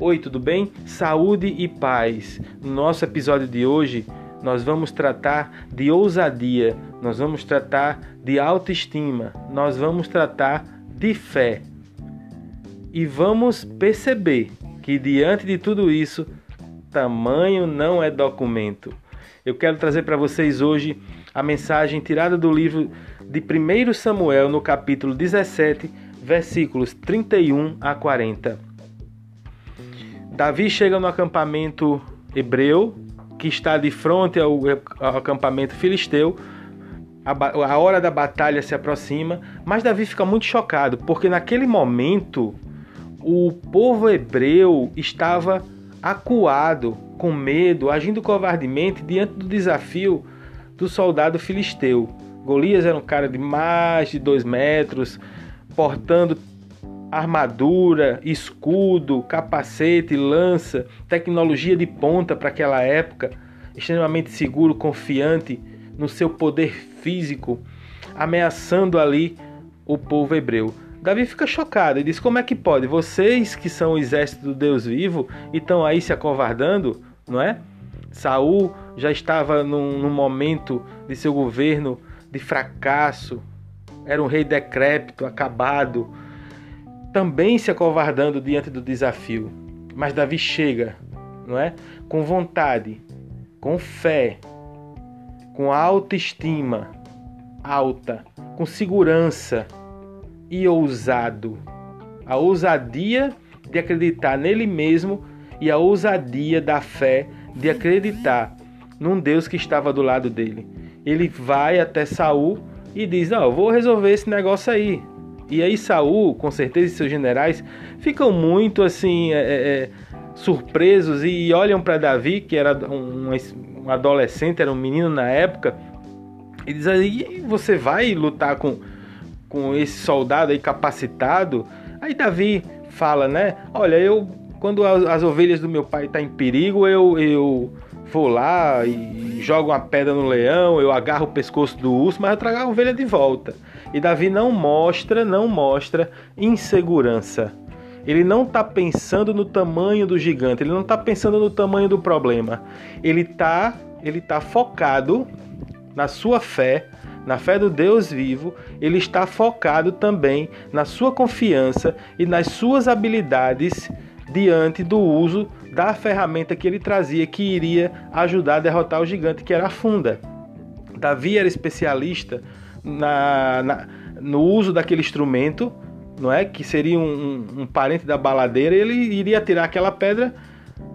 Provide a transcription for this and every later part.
Oi, tudo bem? Saúde e paz. No nosso episódio de hoje, nós vamos tratar de ousadia, nós vamos tratar de autoestima, nós vamos tratar de fé. E vamos perceber que diante de tudo isso, tamanho não é documento. Eu quero trazer para vocês hoje a mensagem tirada do livro de 1 Samuel, no capítulo 17, versículos 31 a 40. Davi chega no acampamento hebreu, que está de frente ao, ao acampamento filisteu. A, a hora da batalha se aproxima, mas Davi fica muito chocado, porque naquele momento o povo hebreu estava acuado, com medo, agindo covardemente diante do desafio do soldado filisteu. Golias era um cara de mais de dois metros, portando armadura, escudo, capacete, lança, tecnologia de ponta para aquela época, extremamente seguro, confiante no seu poder físico, ameaçando ali o povo hebreu. Davi fica chocado e diz: Como é que pode? Vocês que são o exército do Deus vivo e estão aí se acovardando, não é? Saul já estava num, num momento de seu governo de fracasso, era um rei decrépito, acabado, também se acovardando diante do desafio. Mas Davi chega, não é? Com vontade, com fé, com autoestima alta, com segurança e ousado. A ousadia de acreditar nele mesmo e a ousadia da fé de acreditar num Deus que estava do lado dele. Ele vai até Saul e diz: "Não, eu vou resolver esse negócio aí". E aí Saul, com certeza, e seus generais ficam muito assim é, é, é surpresos e olham para Davi, que era um, um, adolescente, era um menino na época, e diz aí: "Você vai lutar com com esse soldado aí capacitado. Aí Davi fala, né? Olha, eu quando as, as ovelhas do meu pai estão tá em perigo, eu, eu vou lá e jogo uma pedra no leão, eu agarro o pescoço do urso, mas eu trago a ovelha de volta. E Davi não mostra, não mostra insegurança. Ele não está pensando no tamanho do gigante, ele não está pensando no tamanho do problema. Ele está ele tá focado na sua fé, na fé do Deus vivo, ele está focado também na sua confiança e nas suas habilidades diante do uso da ferramenta que ele trazia que iria ajudar a derrotar o gigante, que era a funda. Davi era especialista na, na no uso daquele instrumento, não é? Que seria um, um, parente da baladeira, ele iria tirar aquela pedra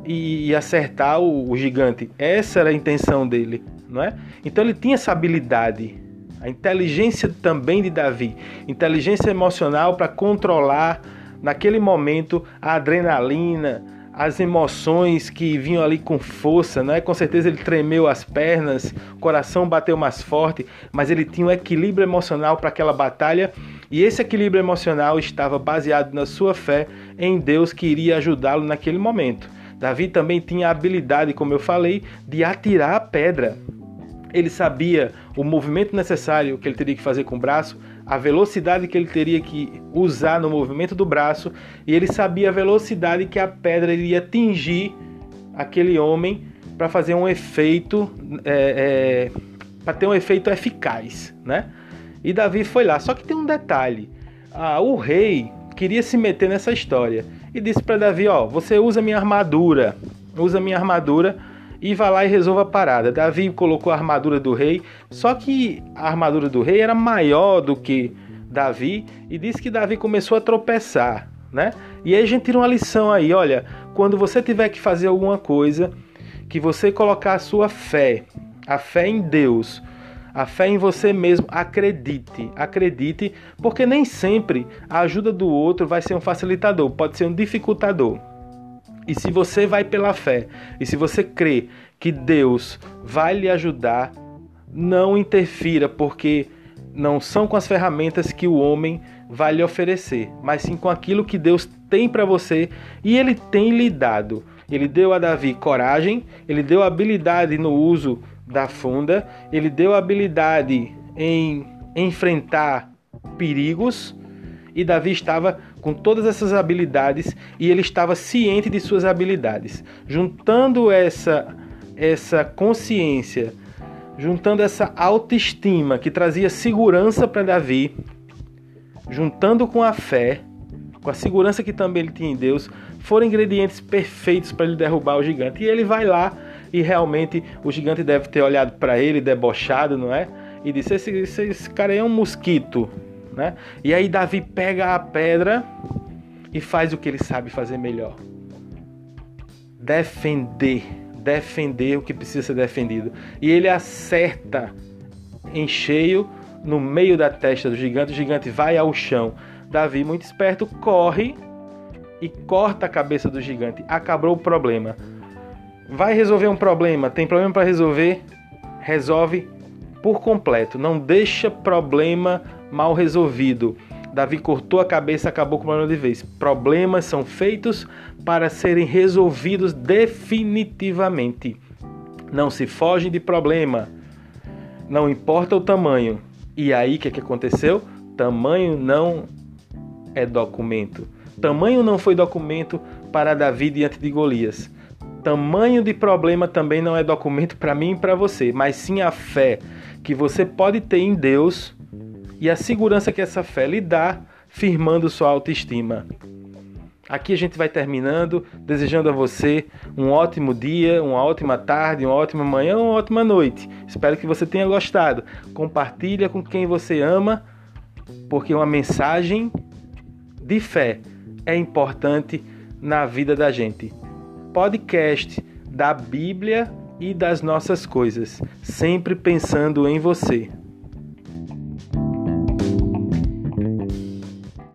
e, e acertar o, o, gigante. Essa era a intenção dele, não é? Então ele tinha essa habilidade a inteligência também de Davi, inteligência emocional para controlar naquele momento a adrenalina, as emoções que vinham ali com força, né? Com certeza ele tremeu as pernas, o coração bateu mais forte, mas ele tinha um equilíbrio emocional para aquela batalha e esse equilíbrio emocional estava baseado na sua fé em Deus que iria ajudá-lo naquele momento. Davi também tinha a habilidade, como eu falei, de atirar a pedra ele sabia o movimento necessário que ele teria que fazer com o braço, a velocidade que ele teria que usar no movimento do braço, e ele sabia a velocidade que a pedra iria atingir aquele homem para fazer um efeito, é, é, para ter um efeito eficaz, né? E Davi foi lá. Só que tem um detalhe: ah, o rei queria se meter nessa história e disse para Davi: ó, você usa minha armadura, usa minha armadura e vá lá e resolva a parada. Davi colocou a armadura do rei, só que a armadura do rei era maior do que Davi e disse que Davi começou a tropeçar, né? E aí a gente tira uma lição aí, olha, quando você tiver que fazer alguma coisa, que você colocar a sua fé, a fé em Deus, a fé em você mesmo, acredite, acredite, porque nem sempre a ajuda do outro vai ser um facilitador, pode ser um dificultador. E se você vai pela fé, e se você crê que Deus vai lhe ajudar, não interfira, porque não são com as ferramentas que o homem vai lhe oferecer, mas sim com aquilo que Deus tem para você e ele tem lhe dado. Ele deu a Davi coragem, ele deu habilidade no uso da funda, ele deu habilidade em enfrentar perigos e Davi estava com todas essas habilidades e ele estava ciente de suas habilidades. Juntando essa essa consciência, juntando essa autoestima que trazia segurança para Davi, juntando com a fé, com a segurança que também ele tinha em Deus, foram ingredientes perfeitos para ele derrubar o gigante. E ele vai lá e realmente o gigante deve ter olhado para ele debochado, não é? E disse: esse, esse, esse cara aí é um mosquito, né? E aí Davi pega a pedra e faz o que ele sabe fazer melhor: defender, defender o que precisa ser defendido. E ele acerta em cheio no meio da testa do gigante. O gigante vai ao chão. Davi, muito esperto, corre e corta a cabeça do gigante. Acabou o problema. Vai resolver um problema? Tem problema para resolver? Resolve por completo. Não deixa problema mal resolvido. Davi cortou a cabeça, acabou com o problema de vez. Problemas são feitos para serem resolvidos definitivamente. Não se foge de problema. Não importa o tamanho. E aí o que, que aconteceu? Tamanho não é documento. Tamanho não foi documento para Davi diante de Golias. Tamanho de problema também não é documento para mim e para você, mas sim a fé que você pode ter em Deus e a segurança que essa fé lhe dá, firmando sua autoestima. Aqui a gente vai terminando, desejando a você um ótimo dia, uma ótima tarde, uma ótima manhã, uma ótima noite. Espero que você tenha gostado. Compartilha com quem você ama, porque uma mensagem de fé é importante na vida da gente. Podcast da Bíblia e das nossas coisas, sempre pensando em você.